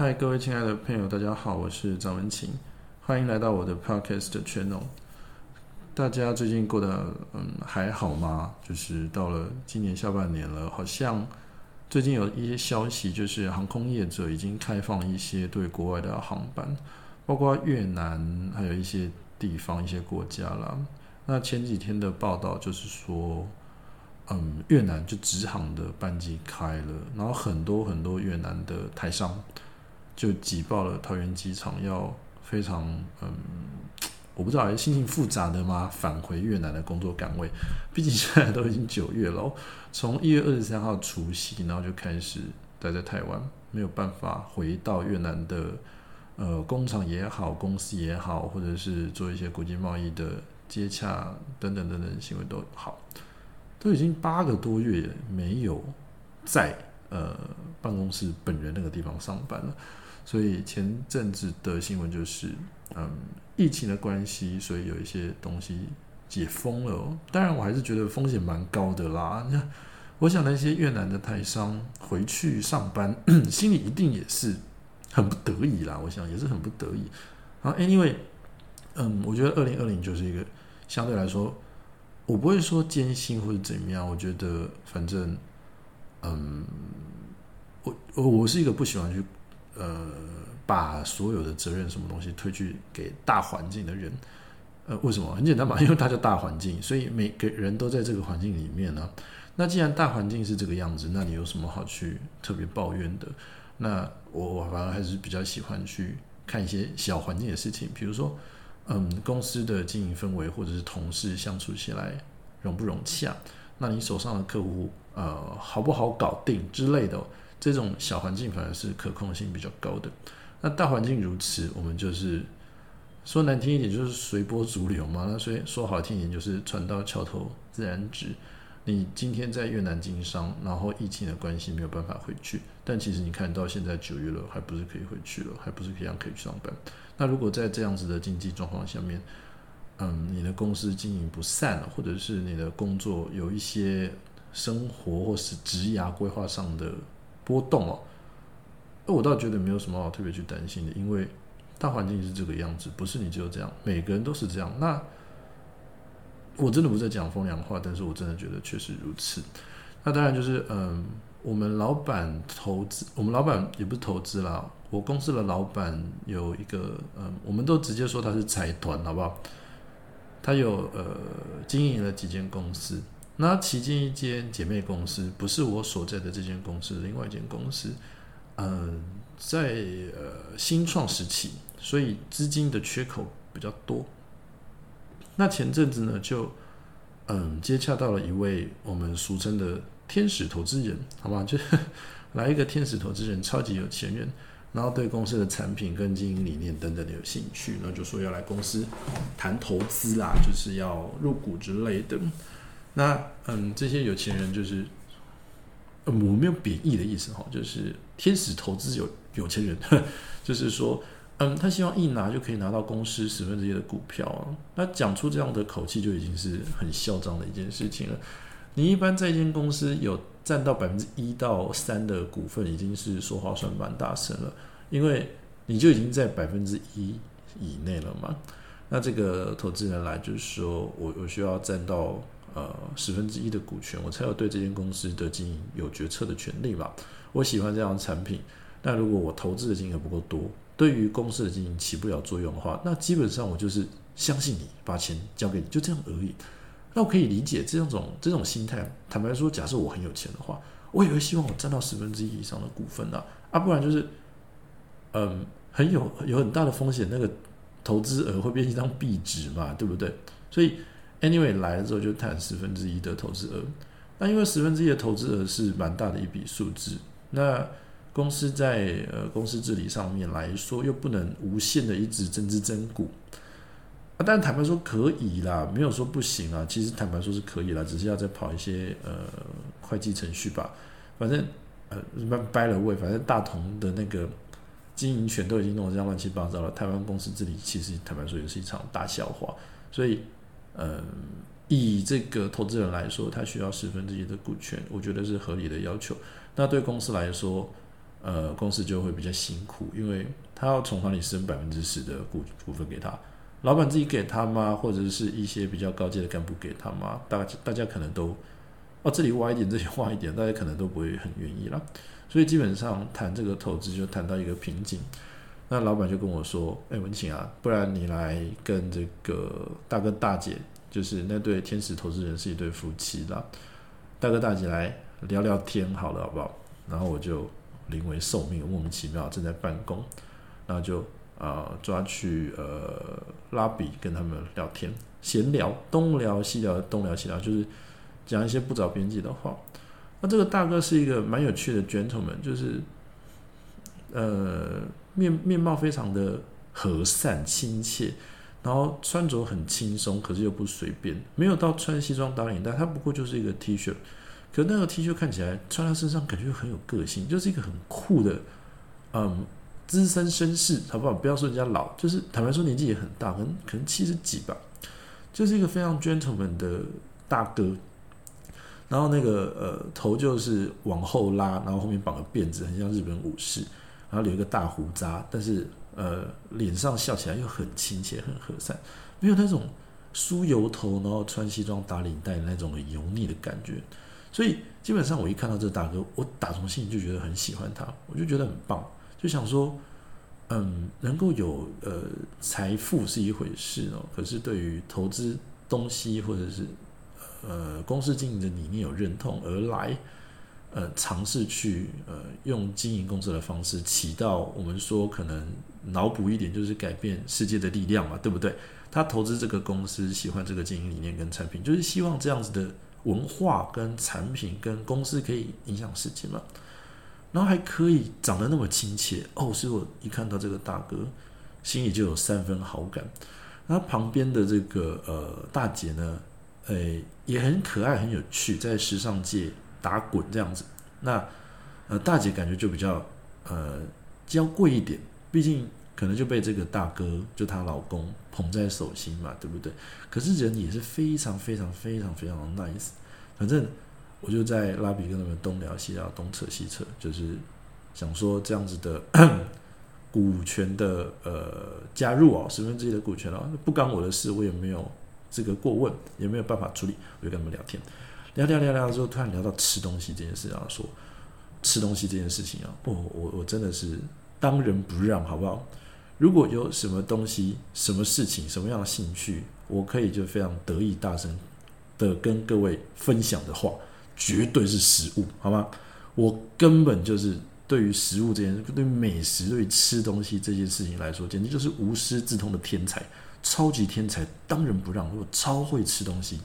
嗨，各位亲爱的朋友，大家好，我是张文琴，欢迎来到我的 podcast channel。大家最近过得嗯还好吗？就是到了今年下半年了，好像最近有一些消息，就是航空业者已经开放一些对国外的航班，包括越南，还有一些地方、一些国家啦。那前几天的报道就是说，嗯，越南就直航的班机开了，然后很多很多越南的台商。就挤爆了桃园机场，要非常嗯，我不知道心情复杂的吗？返回越南的工作岗位，毕竟现在都已经九月了，从一月二十三号除夕，然后就开始待在台湾，没有办法回到越南的呃工厂也好，公司也好，或者是做一些国际贸易的接洽等等等等行为都好，都已经八个多月没有在呃办公室本人那个地方上班了。所以前阵子的新闻就是，嗯，疫情的关系，所以有一些东西解封了。当然，我还是觉得风险蛮高的啦。那我想那些越南的台商回去上班，心里一定也是很不得已啦。我想也是很不得已。然后，anyway，嗯，我觉得二零二零就是一个相对来说，我不会说艰辛或者怎么样。我觉得反正，嗯，我我我是一个不喜欢去。呃，把所有的责任什么东西推去给大环境的人，呃，为什么？很简单嘛，因为它叫大环境，所以每个人都在这个环境里面呢。那既然大环境是这个样子，那你有什么好去特别抱怨的？那我我反而还是比较喜欢去看一些小环境的事情，比如说，嗯，公司的经营氛围，或者是同事相处起来融不融洽，那你手上的客户呃好不好搞定之类的。这种小环境反而是可控性比较高的。那大环境如此，我们就是说难听一点，就是随波逐流嘛。那所以说好听一点，就是船到桥头自然直。你今天在越南经商，然后疫情的关系没有办法回去，但其实你看到现在九月了，还不是可以回去了，还不是一样可以去上班。那如果在这样子的经济状况下面，嗯，你的公司经营不善，或者是你的工作有一些生活或是职涯规划上的。波动哦，我倒觉得没有什么好特别去担心的，因为大环境是这个样子，不是你只有这样，每个人都是这样。那我真的不是在讲风凉话，但是我真的觉得确实如此。那当然就是，嗯，我们老板投资，我们老板也不是投资啦，我公司的老板有一个，嗯，我们都直接说他是财团，好不好？他有呃经营了几间公司。那其中一间姐妹公司不是我所在的这间公司，另外一间公司，嗯，在呃新创时期，所以资金的缺口比较多。那前阵子呢，就嗯接洽到了一位我们俗称的天使投资人，好吧，就是 来一个天使投资人，超级有钱人，然后对公司的产品跟经营理念等等有兴趣，那就说要来公司谈投资啦，就是要入股之类的。那嗯，这些有钱人就是，我没有贬义的意思哈，就是天使投资有有钱人，就是说，嗯，他希望一拿就可以拿到公司十分之一的股票啊。那讲出这样的口气就已经是很嚣张的一件事情了。你一般在一间公司有占到百分之一到三的股份，已经是说话算蛮大声了，因为你就已经在百分之一以内了嘛。那这个投资人来就是说我我需要占到。呃，十分之一的股权，我才有对这间公司的经营有决策的权利嘛。我喜欢这样的产品，那如果我投资的金额不够多，对于公司的经营起不了作用的话，那基本上我就是相信你，把钱交给你，就这样而已。那我可以理解这样种这种心态。坦白说，假设我很有钱的话，我也会希望我占到十分之一以上的股份啊，啊，不然就是，嗯，很有有很大的风险，那个投资额会变成一张壁纸嘛，对不对？所以。Anyway 来了之后就谈十分之一的投资额，那因为十分之一的投资额是蛮大的一笔数字，那公司在呃公司治理上面来说又不能无限的一直增资增股，啊，但坦白说可以啦，没有说不行啊，其实坦白说是可以啦，只是要再跑一些呃会计程序吧，反正呃掰了位，反正大同的那个经营权都已经弄得这样乱七八糟了，台湾公司治理其实坦白说也是一场大笑话，所以。嗯，以这个投资人来说，他需要十分之一的股权，我觉得是合理的要求。那对公司来说，呃，公司就会比较辛苦，因为他要从哪里升百分之十的股股份给他，老板自己给他吗？或者是一些比较高阶的干部给他吗？大大家可能都哦，这里挖一点，这里挖一点，大家可能都不会很愿意了。所以基本上谈这个投资就谈到一个瓶颈。那老板就跟我说：“哎，文晴啊，不然你来跟这个大哥大姐，就是那对天使投资人是一对夫妻啦，大哥大姐来聊聊天好了，好不好？”然后我就。临危受命，莫名其妙正在办公，然后就啊抓去呃拉比跟他们聊天，闲聊东聊西聊，东聊西聊，就是讲一些不着边际的话。那这个大哥是一个蛮有趣的 gentleman，就是呃面面貌非常的和善亲切，然后穿着很轻松，可是又不随便，没有到穿西装打领带，他不过就是一个 T 恤。可那个 T 恤看起来穿在身上，感觉很有个性，就是一个很酷的，嗯，资深绅士，好不好？不要说人家老，就是坦白说年纪也很大，可能可能七十几吧，就是一个非常 gentleman 的大哥。然后那个呃头就是往后拉，然后后面绑个辫子，很像日本武士，然后留一个大胡渣，但是呃脸上笑起来又很亲切、很和善，没有那种梳油头，然后穿西装打领带那种油腻的感觉。所以基本上，我一看到这大哥，我打从心里就觉得很喜欢他，我就觉得很棒，就想说，嗯，能够有呃财富是一回事哦，可是对于投资东西或者是呃公司经营的理念有认同而来，呃尝试去呃用经营公司的方式起到我们说可能脑补一点就是改变世界的力量嘛，对不对？他投资这个公司，喜欢这个经营理念跟产品，就是希望这样子的。文化跟产品跟公司可以影响世界嘛？然后还可以长得那么亲切哦，所以我一看到这个大哥，心里就有三分好感。那旁边的这个呃大姐呢，诶也很可爱很有趣，在时尚界打滚这样子。那呃大姐感觉就比较呃娇贵一点，毕竟可能就被这个大哥就她老公捧在手心嘛，对不对？可是人也是非常非常非常非常的 nice，反正我就在拉比跟他们东聊西聊，东扯西扯，就是想说这样子的 股权的呃加入哦，十分之一的股权哦，不干我的事，我也没有这个过问，也没有办法处理，我就跟他们聊天，聊聊聊聊之后，突然聊到吃东西这件事，然后说吃东西这件事情啊，哦，我我真的是当仁不让，好不好？如果有什么东西、什么事情、什么样的兴趣，我可以就非常得意、大声的跟各位分享的话，绝对是食物，好吗？我根本就是对于食物这件事、对美食、对吃东西这件事情来说，简直就是无师自通的天才，超级天才，当仁不让。我超会吃东西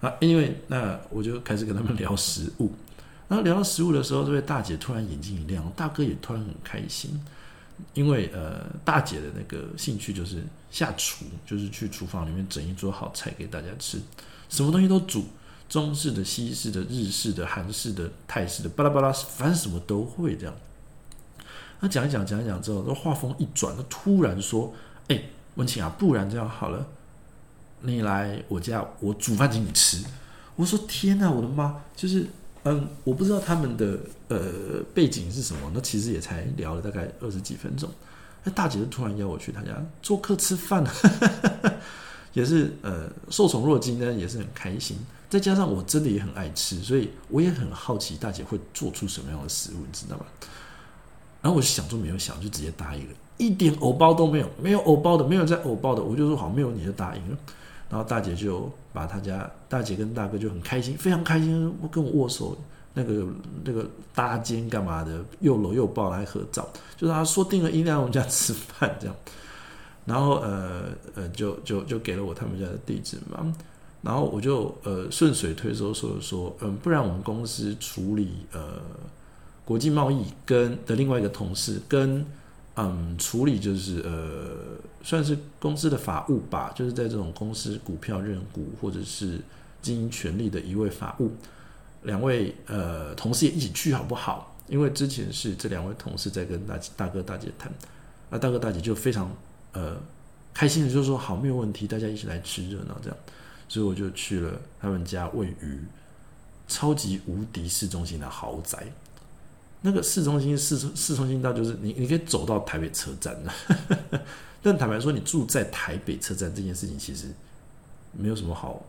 啊！因为那我就开始跟他们聊食物，然后聊到食物的时候，这位大姐突然眼睛一亮，大哥也突然很开心。因为呃，大姐的那个兴趣就是下厨，就是去厨房里面整一桌好菜给大家吃，什么东西都煮，中式的、西式的、日式的、韩式的、泰式的，巴拉巴拉，反正什么都会这样。那讲一讲，讲一讲之后，那话锋一转，他突然说：“哎，文晴啊，不然这样好了，你来我家，我煮饭请你吃。”我说：“天哪，我的妈！”就是。嗯，我不知道他们的呃背景是什么，那其实也才聊了大概二十几分钟，那大姐就突然邀我去她家做客吃饭，也是呃受宠若惊呢，也是很开心。再加上我真的也很爱吃，所以我也很好奇大姐会做出什么样的食物，你知道吗？然后我想都没有想，就直接答应了，一点藕包都没有，没有藕包的，没有在藕包的，我就说好，没有你就答应了。然后大姐就把他家大姐跟大哥就很开心，非常开心，跟我握手，那个那个搭肩干嘛的，又搂又抱来合照，就是他说定了一定要我们家吃饭这样，然后呃呃就就就给了我他们家的地址嘛，然后我就呃顺水推舟说说，嗯，不然我们公司处理呃国际贸易跟的另外一个同事跟。嗯，处理就是呃，算是公司的法务吧，就是在这种公司股票认股或者是经营权利的一位法务，两位呃同事也一起去好不好？因为之前是这两位同事在跟大大哥大姐谈，那大哥大姐就非常呃开心的就说好，没有问题，大家一起来吃热闹这样，所以我就去了他们家位于超级无敌市中心的豪宅。那个市中心市市中心道就是你你可以走到台北车站的，但坦白说，你住在台北车站这件事情其实没有什么好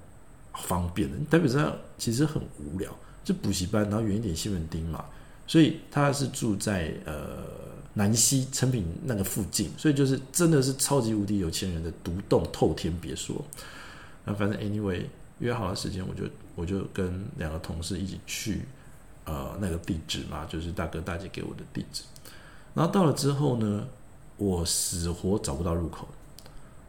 方便的。台北车站其实很无聊，就补习班，然后远一点西门町嘛，所以他是住在呃南西成品那个附近，所以就是真的是超级无敌有钱人的独栋透天别墅。那反正 anyway 约好了时间，我就我就跟两个同事一起去，呃，那个地址嘛，就是大哥大姐给我的地址。然后到了之后呢，我死活找不到入口，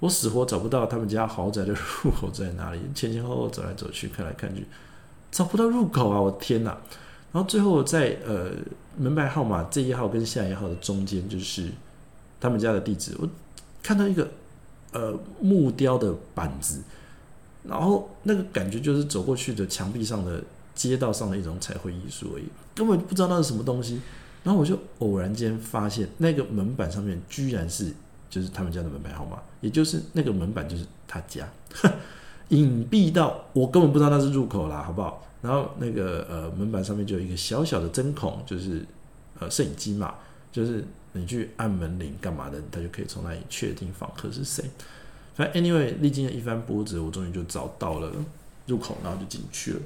我死活找不到他们家豪宅的入口在哪里，前前后后走来走去，看来看去，找不到入口啊！我天哪！然后最后在呃门牌号码这一号跟下一号的中间，就是他们家的地址，我看到一个呃木雕的板子。然后那个感觉就是走过去的墙壁上的街道上的一种彩绘艺术而已，根本不知道那是什么东西。然后我就偶然间发现，那个门板上面居然是就是他们家的门牌号码，也就是那个门板就是他家，隐蔽到我根本不知道那是入口啦，好不好？然后那个呃门板上面就有一个小小的针孔，就是呃摄影机嘛，就是你去按门铃干嘛的，他就可以从那里确定访客是谁。反正 anyway，历经了一番波折，我终于就找到了入口，然后就进去了。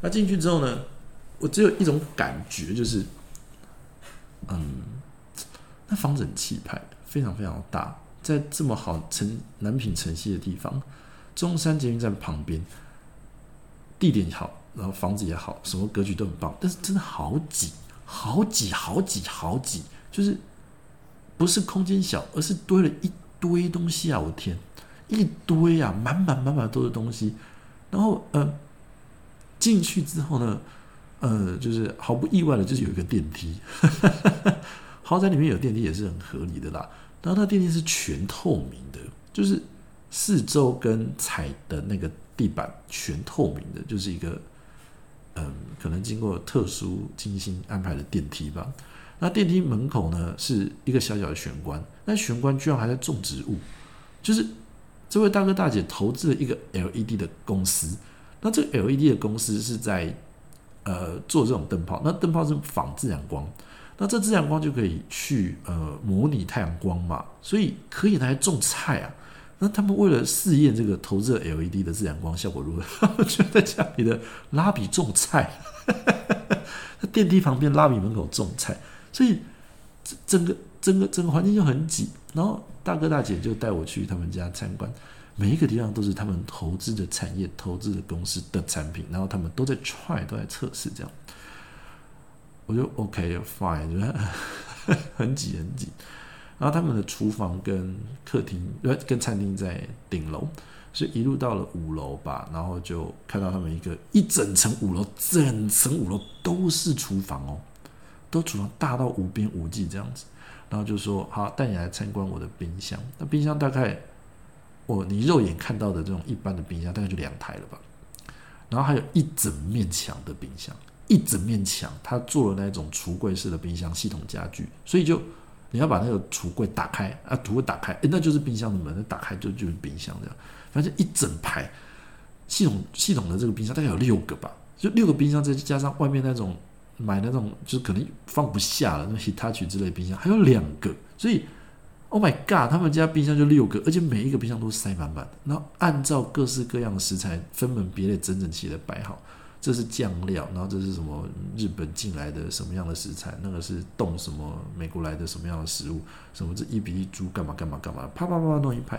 那进去之后呢，我只有一种感觉，就是，嗯，那房子很气派，非常非常大，在这么好城南品城西的地方，中山捷运站旁边，地点好，然后房子也好，什么格局都很棒，但是真的好挤，好挤，好挤，好挤，就是不是空间小，而是堆了一堆东西啊！我天！一堆啊，满满满满都是东西，然后呃，进去之后呢，呃，就是毫不意外的，就是有一个电梯，豪宅里面有电梯也是很合理的啦。然后它电梯是全透明的，就是四周跟踩的那个地板全透明的，就是一个嗯，可能经过特殊精心安排的电梯吧。那电梯门口呢是一个小小的玄关，那玄关居然还在种植物，就是。这位大哥大姐投资了一个 LED 的公司，那这个 LED 的公司是在呃做这种灯泡，那灯泡是仿自然光，那这自然光就可以去呃模拟太阳光嘛，所以可以拿来种菜啊。那他们为了试验这个投射 LED 的自然光效果如何，他们就在家里的拉比种菜，在电梯旁边拉比门口种菜，所以整个整个整个环境就很挤，然后。大哥大姐就带我去他们家参观，每一个地方都是他们投资的产业、投资的公司的产品，然后他们都在 try，都在测试，这样，我就 OK fine，就 很挤很挤。然后他们的厨房跟客厅呃跟餐厅在顶楼，所以一路到了五楼吧，然后就看到他们一个一整层五楼，整层五楼都是厨房哦，都厨房大到无边无际这样子。然后就说好，带你来参观我的冰箱。那冰箱大概我你肉眼看到的这种一般的冰箱，大概就两台了吧。然后还有一整面墙的冰箱，一整面墙，它做了那种橱柜式的冰箱系统家具，所以就你要把那个橱柜打开啊，橱柜打开，那就是冰箱的门，那打开就就是冰箱这样。反正一整排系统系统的这个冰箱大概有六个吧，就六个冰箱，再加上外面那种。买那种就是可能放不下了，那 Hitachi 之类冰箱还有两个，所以 Oh my God，他们家冰箱就六个，而且每一个冰箱都塞满满的。然后按照各式各样的食材分门别类、整整齐齐的摆好。这是酱料，然后这是什么日本进来的什么样的食材？那个是冻什么美国来的什么样的食物？什么这一比一猪干嘛干嘛干嘛？啪啪啪啪弄一排。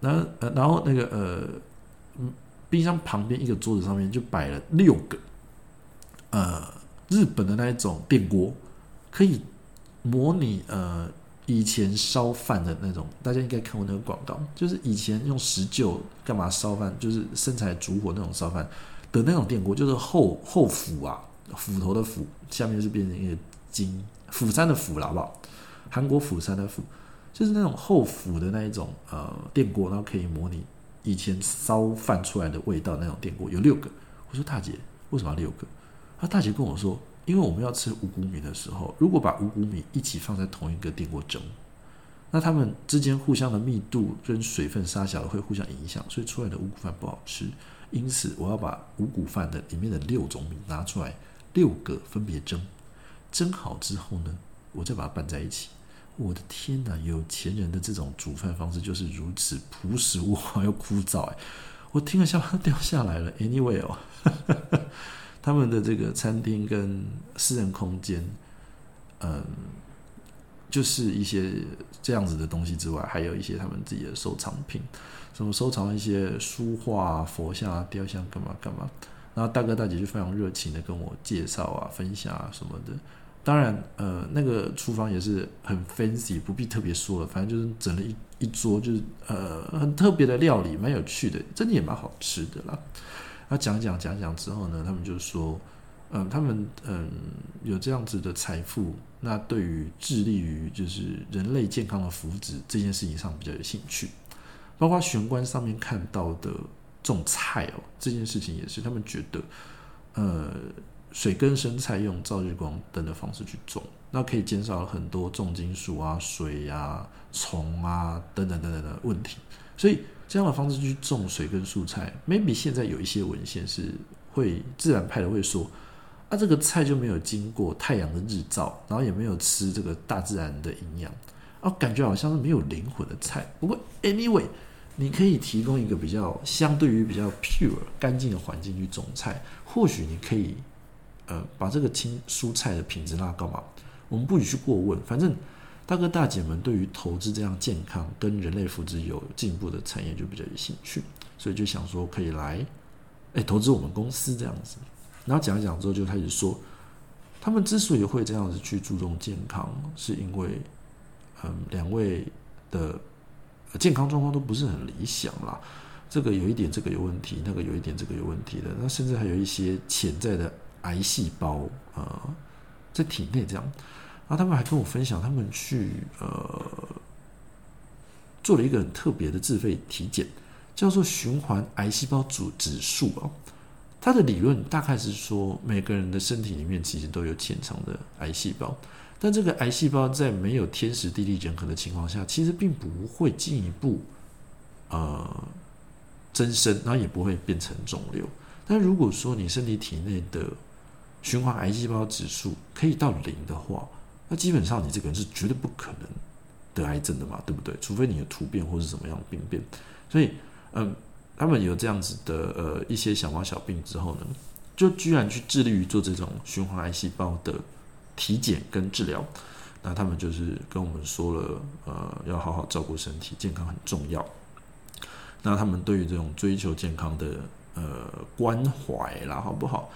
然后呃，然后那个呃，嗯冰箱旁边一个桌子上面就摆了六个。呃，日本的那一种电锅，可以模拟呃以前烧饭的那种，大家应该看过那个广告，就是以前用石臼干嘛烧饭，就是生柴煮火那种烧饭的那种电锅，就是后后釜啊，斧头的斧，下面是变成一个金釜山的釜了，好不好？韩国釜山的釜，就是那种后釜的那一种呃电锅，然后可以模拟以前烧饭出来的味道那种电锅，有六个。我说大姐，为什么要六个？他大姐跟我说，因为我们要吃五谷米的时候，如果把五谷米一起放在同一个电锅蒸，那它们之间互相的密度跟水分杀小了会互相影响，所以出来的五谷饭不好吃。因此，我要把五谷饭的里面的六种米拿出来，六个分别蒸，蒸好之后呢，我再把它拌在一起。我的天哪！有钱人的这种煮饭方式就是如此朴实无华又枯燥哎！我听了下巴 掉下来了。Anyway 哦，他们的这个餐厅跟私人空间，嗯，就是一些这样子的东西之外，还有一些他们自己的收藏品，什么收藏一些书画、佛像、啊、雕像，干嘛干嘛。然后大哥大姐就非常热情的跟我介绍啊、分享啊什么的。当然，呃，那个厨房也是很 fancy，不必特别说了。反正就是整了一一桌，就是呃很特别的料理，蛮有趣的，真的也蛮好吃的啦。那讲讲讲讲之后呢，他们就说，嗯，他们嗯有这样子的财富，那对于致力于就是人类健康的福祉这件事情上比较有兴趣，包括玄关上面看到的种菜哦，这件事情也是他们觉得，呃。水跟生菜用照日光灯的方式去种，那可以减少很多重金属啊、水啊、虫啊等等等等的问题。所以这样的方式去种水跟蔬菜，maybe 现在有一些文献是会自然派的会说，啊这个菜就没有经过太阳的日照，然后也没有吃这个大自然的营养，啊感觉好像是没有灵魂的菜。不过 anyway，你可以提供一个比较相对于比较 pure 干净的环境去种菜，或许你可以。呃，把这个青蔬菜的品质拉高嘛，我们不予去过问。反正大哥大姐们对于投资这样健康跟人类福祉有进步的产业就比较有兴趣，所以就想说可以来，哎，投资我们公司这样子。然后讲一讲之后，就开始说，他们之所以会这样子去注重健康，是因为，嗯，两位的健康状况都不是很理想啦。这个有一点这个有问题，那个有一点这个有问题的，那甚至还有一些潜在的。癌细胞呃，在体内这样，然后他们还跟我分享，他们去呃做了一个很特别的自费体检，叫做循环癌细胞组指数啊。它的理论大概是说，每个人的身体里面其实都有潜藏的癌细胞，但这个癌细胞在没有天时地利人和的情况下，其实并不会进一步呃增生，然后也不会变成肿瘤。但如果说你身体体内的循环癌细胞指数可以到零的话，那基本上你这个人是绝对不可能得癌症的嘛，对不对？除非你有突变或是什么样的病变。所以，嗯，他们有这样子的呃一些小毛小病之后呢，就居然去致力于做这种循环癌细胞的体检跟治疗。那他们就是跟我们说了，呃，要好好照顾身体，健康很重要。那他们对于这种追求健康的呃关怀啦，好不好？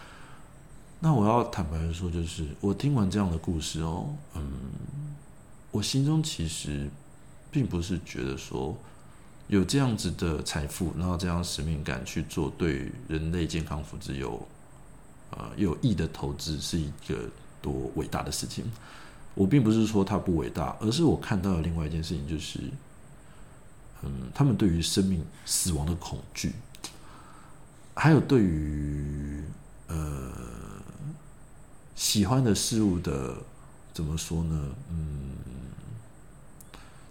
那我要坦白的说，就是我听完这样的故事哦，嗯，我心中其实并不是觉得说有这样子的财富，然后这样使命感去做对人类健康福祉有呃有益的投资是一个多伟大的事情。我并不是说它不伟大，而是我看到了另外一件事情，就是嗯，他们对于生命死亡的恐惧，还有对于呃。喜欢的事物的怎么说呢？嗯，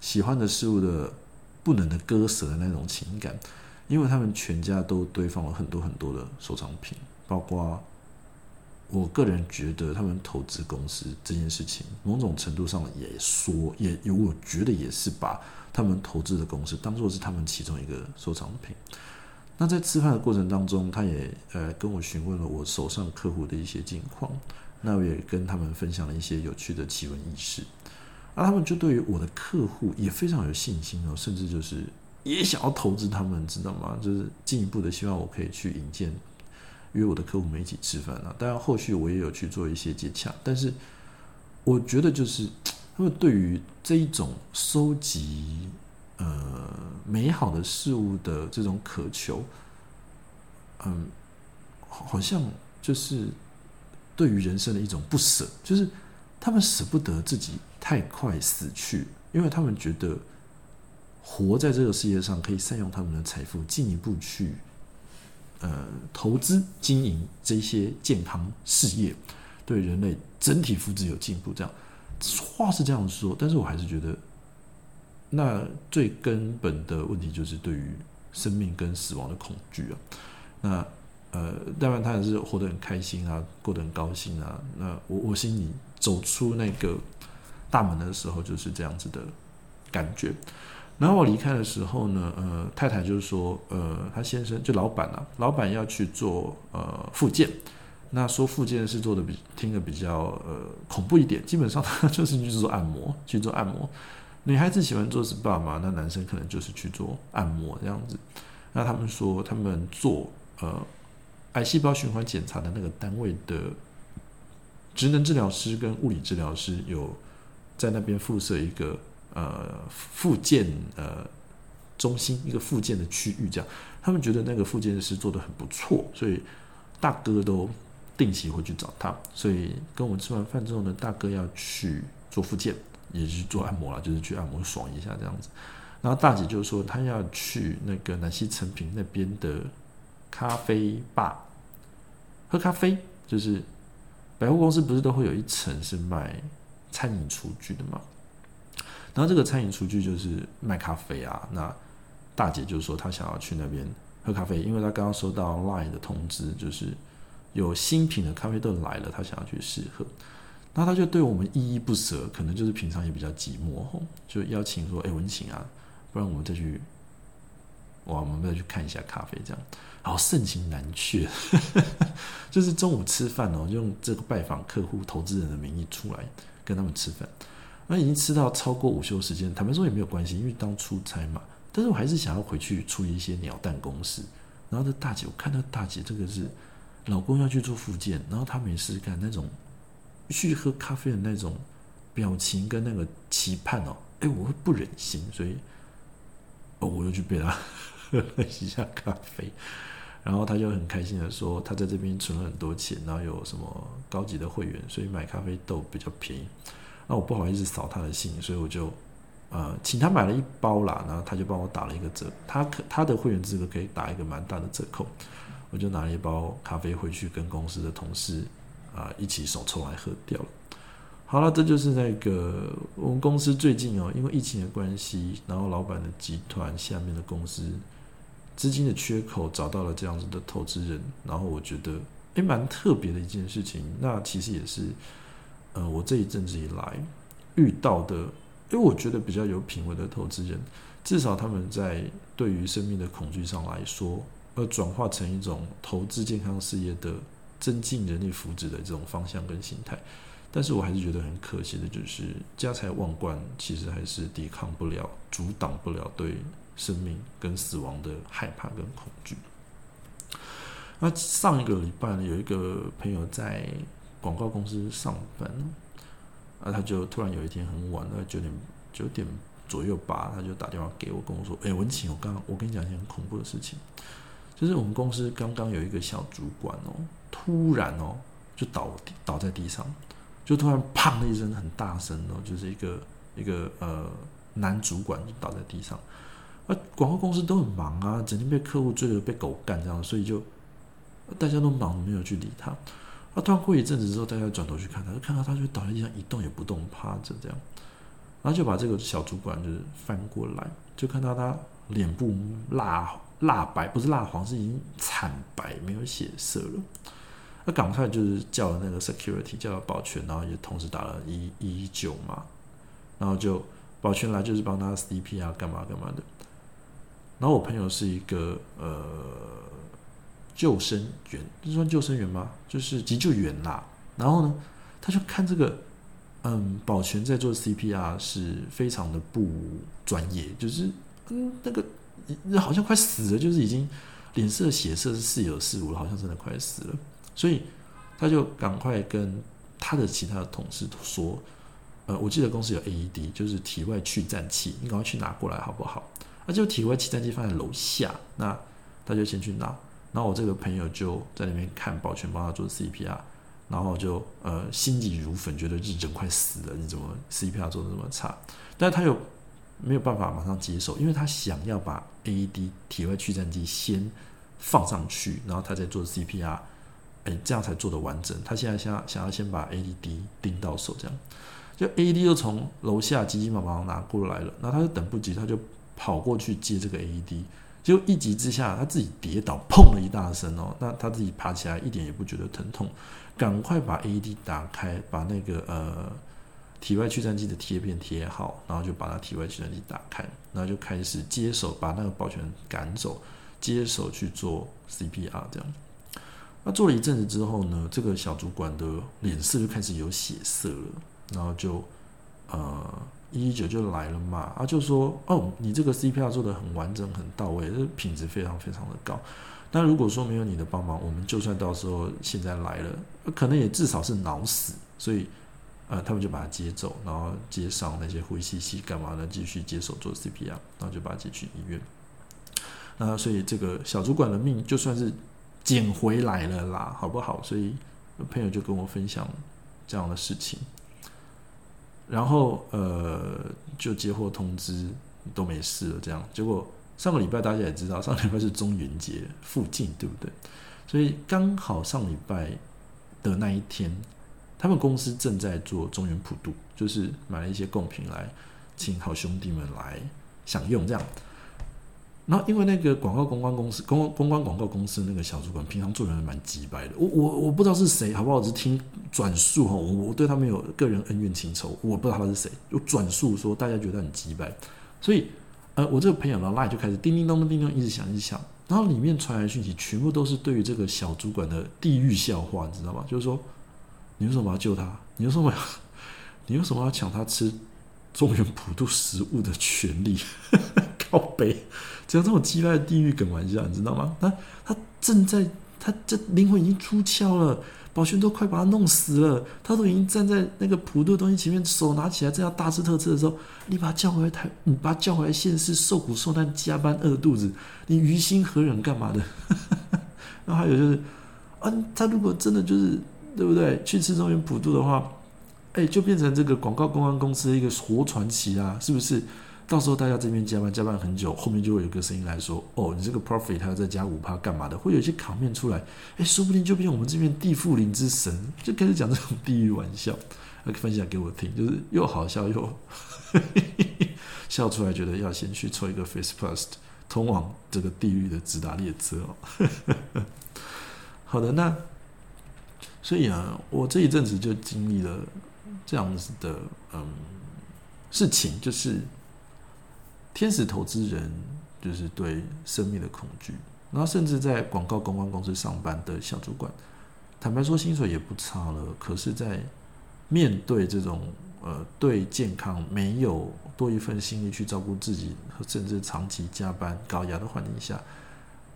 喜欢的事物的不能的割舍的那种情感，因为他们全家都堆放了很多很多的收藏品，包括我个人觉得他们投资公司这件事情，某种程度上也说也有，我觉得也是把他们投资的公司当做是他们其中一个收藏品。那在吃饭的过程当中，他也呃跟我询问了我手上客户的一些近况。那我也跟他们分享了一些有趣的奇闻异事，而他们就对于我的客户也非常有信心哦，甚至就是也想要投资他们，知道吗？就是进一步的希望我可以去引荐，约我的客户们一起吃饭啊。当然后续我也有去做一些接洽，但是我觉得就是 他们对于这一种收集呃美好的事物的这种渴求，嗯，好像就是。对于人生的一种不舍，就是他们舍不得自己太快死去，因为他们觉得活在这个世界上可以善用他们的财富，进一步去呃投资经营这些健康事业，对人类整体福祉有进步。这样话是这样说，但是我还是觉得，那最根本的问题就是对于生命跟死亡的恐惧啊。那呃，当然他也是活得很开心啊，过得很高兴啊。那我我心里走出那个大门的时候，就是这样子的感觉。然后我离开的时候呢，呃，太太就是说，呃，他先生就老板啊，老板要去做呃复健，那说复健是做的比听的比较呃恐怖一点，基本上他 就是去做按摩，去做按摩。女孩子喜欢做 SPA 嘛，那男生可能就是去做按摩这样子。那他们说，他们做呃癌细胞循环检查的那个单位的职能治疗师跟物理治疗师有在那边附设一个。呃，复健呃中心一个复健的区域，这样他们觉得那个复健师做的很不错，所以大哥都定期会去找他。所以跟我们吃完饭之后呢，大哥要去做复健，也是做按摩了，就是去按摩爽一下这样子。然后大姐就说她要去那个南溪成品那边的咖啡吧喝咖啡，就是百货公司不是都会有一层是卖餐饮厨具的吗？然后这个餐饮厨具就是卖咖啡啊，那大姐就说她想要去那边喝咖啡，因为她刚刚收到 LINE 的通知，就是有新品的咖啡豆来了，她想要去试喝。那她就对我们依依不舍，可能就是平常也比较寂寞吼，就邀请说：“哎，文晴啊，不然我们再去，哇，我们再去看一下咖啡这样。”好盛情难却，就是中午吃饭哦，用这个拜访客户、投资人的名义出来跟他们吃饭。那已经吃到超过午休时间，坦白说也没有关系，因为当出差嘛。但是我还是想要回去处理一些鸟蛋公事。然后这大姐，我看到大姐这个是老公要去做复健，然后她没事干，那种去喝咖啡的那种表情跟那个期盼哦，哎，我会不忍心，所以哦，我又去陪她 喝了一下咖啡。然后他就很开心的说，他在这边存了很多钱，然后有什么高级的会员，所以买咖啡豆比较便宜。那我不好意思扫他的信，所以我就呃请他买了一包啦，然后他就帮我打了一个折，他可他的会员资格可以打一个蛮大的折扣，我就拿了一包咖啡回去跟公司的同事啊一起手抽来喝掉了。好了，这就是那个我们公司最近哦，因为疫情的关系，然后老板的集团下面的公司资金的缺口找到了这样子的投资人，然后我觉得诶蛮特别的一件事情，那其实也是。呃，我这一阵子以来遇到的，因为我觉得比较有品味的投资人，至少他们在对于生命的恐惧上来说，而转化成一种投资健康事业的增进人力福祉的这种方向跟心态。但是我还是觉得很可惜的，就是家财万贯，其实还是抵抗不了、阻挡不了对生命跟死亡的害怕跟恐惧。那上一个礼拜呢，有一个朋友在。广告公司上班，啊，他就突然有一天很晚，那九点九点左右吧，他就打电话给我，跟我说：“哎，文晴，我刚我跟你讲一件很恐怖的事情，就是我们公司刚刚有一个小主管哦，突然哦就倒倒在地上，就突然砰的一声很大声哦，就是一个一个呃男主管就倒在地上，啊，广告公司都很忙啊，整天被客户追着被狗干这样，所以就大家都忙，没有去理他。”啊突然过一阵子之后，大家转头去看他，就看到他就倒在地上一动也不动，趴着这样，然后就把这个小主管就是翻过来，就看到他脸部蜡蜡白，不是蜡黄，是已经惨白，没有血色了。那赶快就是叫了那个 security，叫了保全，然后也同时打了一一九嘛，然后就保全来就是帮他 CP 啊，干嘛干嘛的。然后我朋友是一个呃。救生员，这算救生员吗？就是急救员啦。然后呢，他就看这个，嗯，保全在做 CPR 是非常的不专业，就是嗯，那个好像快死了，就是已经脸色血色是似有似无，好像真的快死了。所以他就赶快跟他的其他的同事说，呃，我记得公司有 AED，就是体外去颤器，你赶快去拿过来好不好？那就体外气颤器放在楼下，那他就先去拿。然后我这个朋友就在那边看保全帮他做 CPR，然后就呃心急如焚，觉得人快死了，你怎么 CPR 做的这么差？但他又没有办法马上接受，因为他想要把 AED 体外驱颤机先放上去，然后他再做 CPR，哎，这样才做的完整。他现在想想要先把 AED 钉到手，这样就 AED 又从楼下急急忙忙拿过来了，然后他就等不及，他就跑过去接这个 AED。结果一急之下，他自己跌倒，砰了一大声哦。那他自己爬起来一点也不觉得疼痛，赶快把 AED 打开，把那个呃体外驱散剂的贴片贴好，然后就把他体外驱散剂打开，然后就开始接手把那个保全赶走，接手去做 CPR 这样。那做了一阵子之后呢，这个小主管的脸色就开始有血色了，然后就呃一一九就来了嘛，啊就说哦，你这个 CPR 做的很完整很到位，这品质非常非常的高。那如果说没有你的帮忙，我们就算到时候现在来了，可能也至少是脑死。所以呃，他们就把他接走，然后接上那些呼吸器干嘛呢？继续接手做 CPR，然后就把他接去医院。那所以这个小主管的命就算是。捡回来了啦，好不好？所以朋友就跟我分享这样的事情，然后呃就接获通知都没事了，这样结果上个礼拜大家也知道，上个礼拜是中元节附近，对不对？所以刚好上礼拜的那一天，他们公司正在做中元普渡，就是买了一些贡品来请好兄弟们来享用，这样。然后，因为那个广告公关公司、公公关广告公司那个小主管，平常做人蛮急白的。我我我不知道是谁，好不好？只听转述哈，我我对他没有个人恩怨情仇，我不知道他是谁。就转述说，大家觉得很急白，所以呃，我这个朋友的 line 就开始叮叮咚咚、叮咚一直响、一直响。然后里面传来讯息，全部都是对于这个小主管的地狱笑话，你知道吗？就是说，你为什么要救他？你为什么要？你为什么要抢他吃中原普渡食物的权利？靠背。讲这种鸡巴地狱梗玩笑，你知道吗？他他正在，他这灵魂已经出窍了，宝轩都快把他弄死了，他都已经站在那个普渡东西前面，手拿起来正要大吃特吃的时候，你把他叫回来台，你把他叫回来现世受苦受难，加班饿肚子，你于心何忍干嘛的？然后还有就是，啊，他如果真的就是对不对，去吃中原普渡的话，哎，就变成这个广告公关公司的一个活传奇啊，是不是？到时候大家这边加班加班很久，后面就会有个声音来说：“哦，你这个 profit 还要再加五趴干嘛的？”会有一些卡面出来，哎，说不定就变我们这边地富林之神，就开始讲这种地狱玩笑，分享给我听，就是又好笑又 笑出来，觉得要先去抽一个 face first，通往这个地狱的直达列车哦。好的，那所以啊，我这一阵子就经历了这样子的嗯事情，就是。天使投资人就是对生命的恐惧，然后甚至在广告公关公司上班的小主管，坦白说薪水也不差了，可是，在面对这种呃对健康没有多一份心力去照顾自己，甚至长期加班高压的环境下，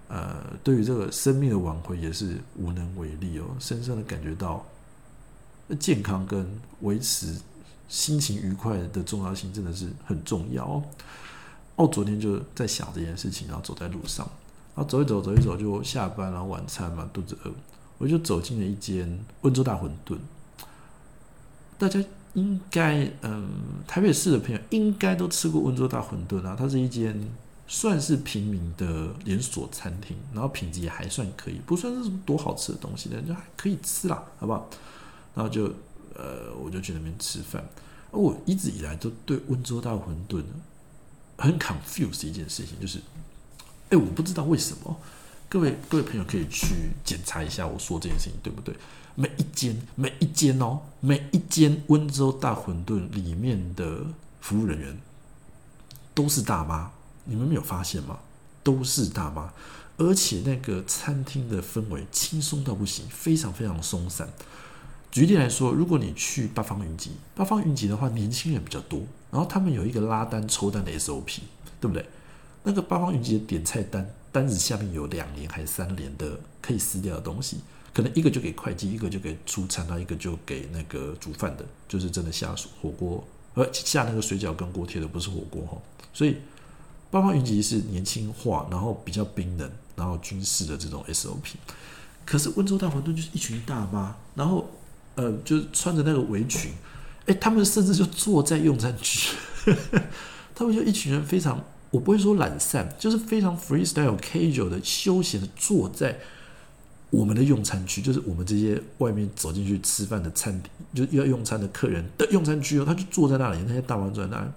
呃，对于这个生命的挽回也是无能为力哦，深深的感觉到健康跟维持心情愉快的重要性真的是很重要哦。哦，昨天就在想这件事情，然后走在路上，然后走一走，走一走就下班，然后晚餐嘛，肚子饿，我就走进了一间温州大馄饨。大家应该，嗯，台北市的朋友应该都吃过温州大馄饨啊。它是一间算是平民的连锁餐厅，然后品质也还算可以，不算是什么多好吃的东西，但就还可以吃啦，好不好？然后就，呃，我就去那边吃饭。我一直以来都对温州大馄饨。很 confused 一件事情，就是，哎，我不知道为什么，各位各位朋友可以去检查一下我说这件事情对不对？每一间每一间哦，每一间温州大馄饨里面的服务人员都是大妈，你们没有发现吗？都是大妈，而且那个餐厅的氛围轻松到不行，非常非常松散。举例来说，如果你去八方云集，八方云集的话，年轻人比较多，然后他们有一个拉单抽单的 SOP，对不对？那个八方云集的点菜单单子下面有两联还是三联的可以撕掉的东西，可能一个就给会计，一个就给出餐，然后一个就给那个煮饭的，就是真的下火锅，呃，下那个水饺跟锅贴的不是火锅哈。所以八方云集是年轻化，然后比较冰冷，然后军事的这种 SOP。可是温州大馄饨就是一群大妈，然后。呃，就是穿着那个围裙，哎，他们甚至就坐在用餐区，他们就一群人非常，我不会说懒散，就是非常 freestyle casual 的休闲的坐在我们的用餐区，就是我们这些外面走进去吃饭的餐厅，就要用餐的客人的用餐区哦，他就坐在那里，那些大妈坐在那里，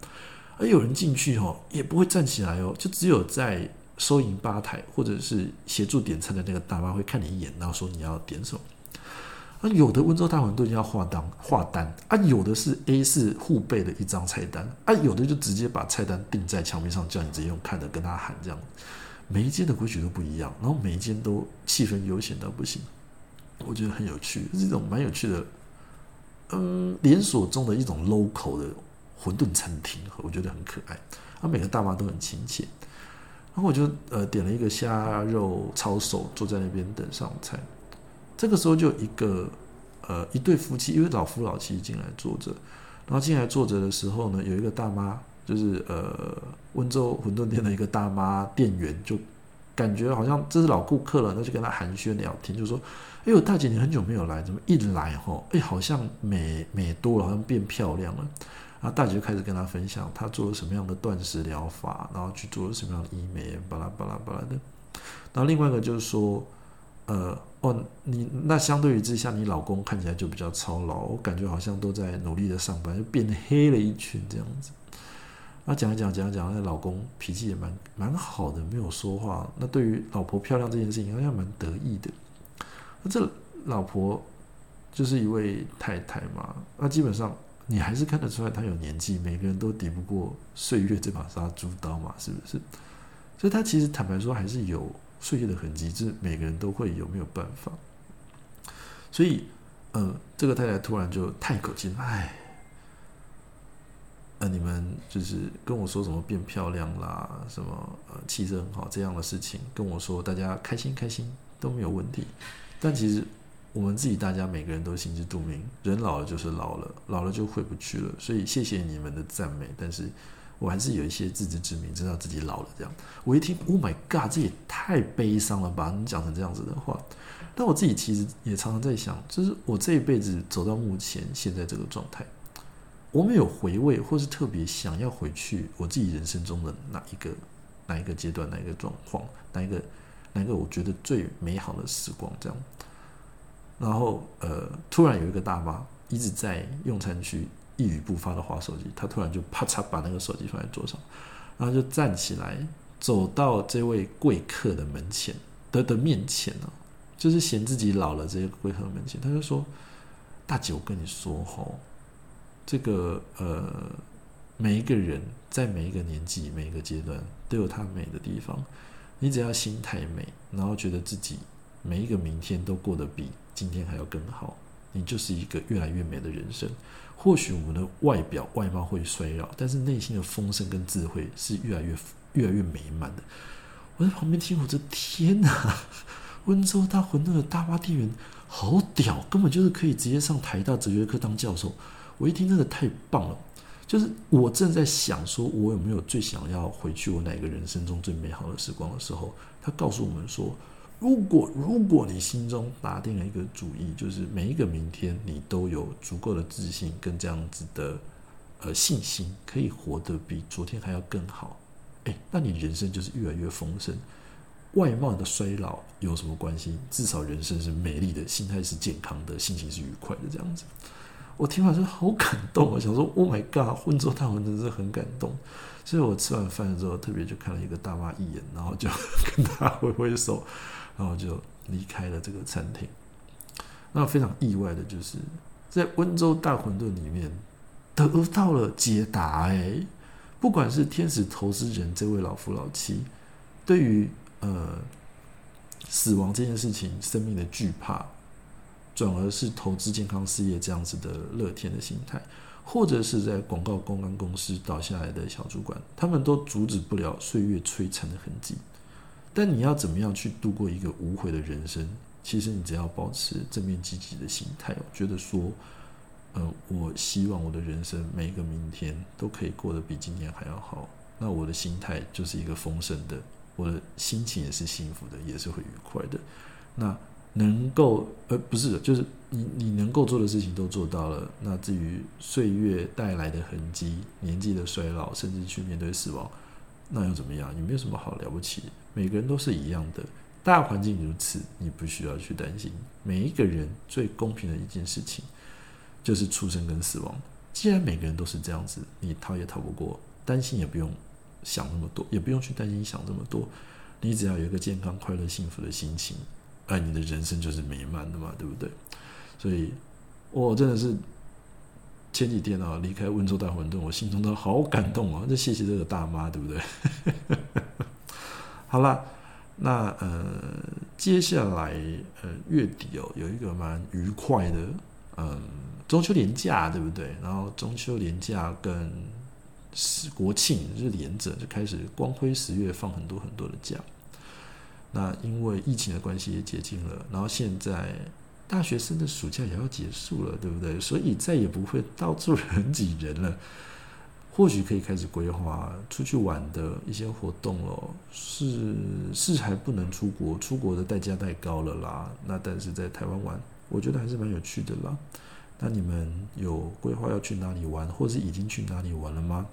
而有人进去哦，也不会站起来哦，就只有在收银吧台或者是协助点餐的那个大妈会看你一眼，然后说你要点什么。啊，有的温州大馄饨要画单画单啊，有的是 A 四互背的一张菜单啊，有的就直接把菜单钉在墙壁上，叫你直接用看的跟他喊这样。每一间的规矩都不一样，然后每一间都气氛悠闲到不行，我觉得很有趣，是一种蛮有趣的，嗯，连锁中的一种 local 的馄饨餐厅，我觉得很可爱。啊，每个大妈都很亲切。然后我就呃点了一个虾肉抄手，坐在那边等上菜。这个时候就一个呃一对夫妻，因为老夫老妻进来坐着，然后进来坐着的时候呢，有一个大妈，就是呃温州馄饨店的一个大妈店员，就感觉好像这是老顾客了，那就跟他寒暄聊天，就说：“哎呦，大姐你很久没有来，怎么一来哦，哎好像美美多了，好像变漂亮了。”然后大姐就开始跟他分享，她做了什么样的断食疗法，然后去做了什么样的医美，巴拉巴拉巴拉的。然后另外一个就是说，呃，哦，你那相对于之下，你老公看起来就比较操劳，我感觉好像都在努力的上班，就变黑了一群这样子。那讲一讲讲一讲，那老公脾气也蛮蛮好的，没有说话。那对于老婆漂亮这件事情，好像蛮得意的。那这老婆就是一位太太嘛，那基本上。你还是看得出来她有年纪，每个人都抵不过岁月这把杀猪刀嘛，是不是？所以她其实坦白说还是有岁月的痕迹，这每个人都会有，没有办法。所以，呃，这个太太突然就叹一口气，唉，呃，你们就是跟我说什么变漂亮啦，什么呃气色很好这样的事情，跟我说大家开心开心都没有问题，但其实。我们自己大家每个人都心知肚明，人老了就是老了，老了就回不去了。所以谢谢你们的赞美，但是我还是有一些自知之明，知道自己老了。这样，我一听，Oh my God，这也太悲伤了吧！你讲成这样子的话，但我自己其实也常常在想，就是我这一辈子走到目前现在这个状态，我没有回味，或是特别想要回去我自己人生中的哪一个哪一个阶段，哪一个状况，哪一个哪一个我觉得最美好的时光，这样。然后，呃，突然有一个大妈一直在用餐区一语不发的划手机，她突然就啪嚓把那个手机放在桌上，然后就站起来走到这位贵客的门前的的面前呢，就是嫌自己老了，这些贵客的门前，他就说：“大姐，我跟你说吼，这个呃，每一个人在每一个年纪、每一个阶段都有他美的地方，你只要心态美，然后觉得自己每一个明天都过得比。”今天还要更好，你就是一个越来越美的人生。或许我们的外表外貌会衰老，但是内心的丰盛跟智慧是越来越越来越美满的。我在旁边听，我这天哪！温州大馄饨的大巴店员好屌，根本就是可以直接上台大哲学课当教授。我一听，真的太棒了。就是我正在想，说我有没有最想要回去我哪个人生中最美好的时光的时候，他告诉我们说。如果如果你心中打定了一个主意，就是每一个明天你都有足够的自信跟这样子的呃信心，可以活得比昨天还要更好，哎，那你人生就是越来越丰盛。外貌的衰老有什么关系？至少人生是美丽的，心态是健康的，心情是愉快的，这样子。我听完说好感动啊，想说 Oh my God，混州大馄真是很感动。所以我吃完饭之后，特别就看了一个大妈一眼，然后就 跟他挥挥手。然后就离开了这个餐厅。那非常意外的就是，在温州大馄饨里面得到了解答。哎，不管是天使投资人这位老夫老妻，对于呃死亡这件事情、生命的惧怕，转而是投资健康事业这样子的乐天的心态，或者是在广告公关公司倒下来的小主管，他们都阻止不了岁月摧残的痕迹。但你要怎么样去度过一个无悔的人生？其实你只要保持正面积极的心态，觉得说，呃，我希望我的人生每一个明天都可以过得比今天还要好。那我的心态就是一个丰盛的，我的心情也是幸福的，也是会愉快的。那能够，呃，不是，就是你你能够做的事情都做到了。那至于岁月带来的痕迹、年纪的衰老，甚至去面对死亡。那又怎么样？也没有什么好了不起。每个人都是一样的，大环境如此，你不需要去担心。每一个人最公平的一件事情，就是出生跟死亡。既然每个人都是这样子，你逃也逃不过，担心也不用想那么多，也不用去担心想这么多。你只要有一个健康、快乐、幸福的心情，哎，你的人生就是美满的嘛，对不对？所以，我真的是前几天啊离开温州大馄饨，我心中都好感动啊！这谢谢这个大妈，对不对？好了，那呃，接下来呃月底哦，有一个蛮愉快的，嗯，中秋连假，对不对？然后中秋连假跟国庆日连着，就开始光辉十月放很多很多的假。那因为疫情的关系也解禁了，然后现在大学生的暑假也要结束了，对不对？所以再也不会到处人挤人了，或许可以开始规划出去玩的一些活动了。是是还不能出国，出国的代价太高了啦。那但是在台湾玩，我觉得还是蛮有趣的啦。那你们有规划要去哪里玩，或是已经去哪里玩了吗？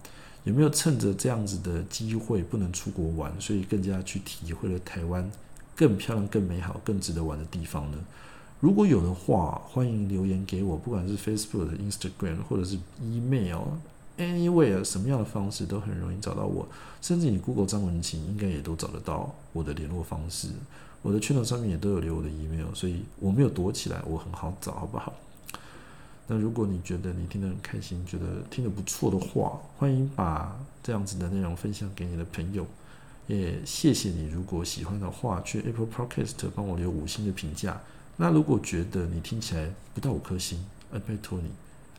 有没有趁着这样子的机会不能出国玩，所以更加去体会了台湾更漂亮、更美好、更值得玩的地方呢？如果有的话，欢迎留言给我，不管是 Facebook、Instagram 或者是 Email，Anywhere 什么样的方式都很容易找到我，甚至你 Google 张文琴应该也都找得到我的联络方式。我的圈头上面也都有留我的 email，所以我没有躲起来，我很好找，好不好？那如果你觉得你听得很开心，觉得听得不错的话，欢迎把这样子的内容分享给你的朋友。也谢谢你，如果喜欢的话，去 Apple Podcast 帮我留五星的评价。那如果觉得你听起来不到五颗星，呃，拜托你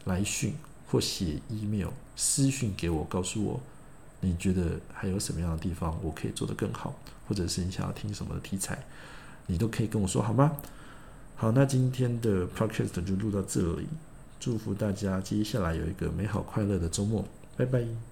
来讯或写 email 私讯给我，告诉我你觉得还有什么样的地方我可以做得更好，或者是你想要听什么的题材，你都可以跟我说，好吗？好，那今天的 Podcast 就录到这里。祝福大家接下来有一个美好快乐的周末，拜拜。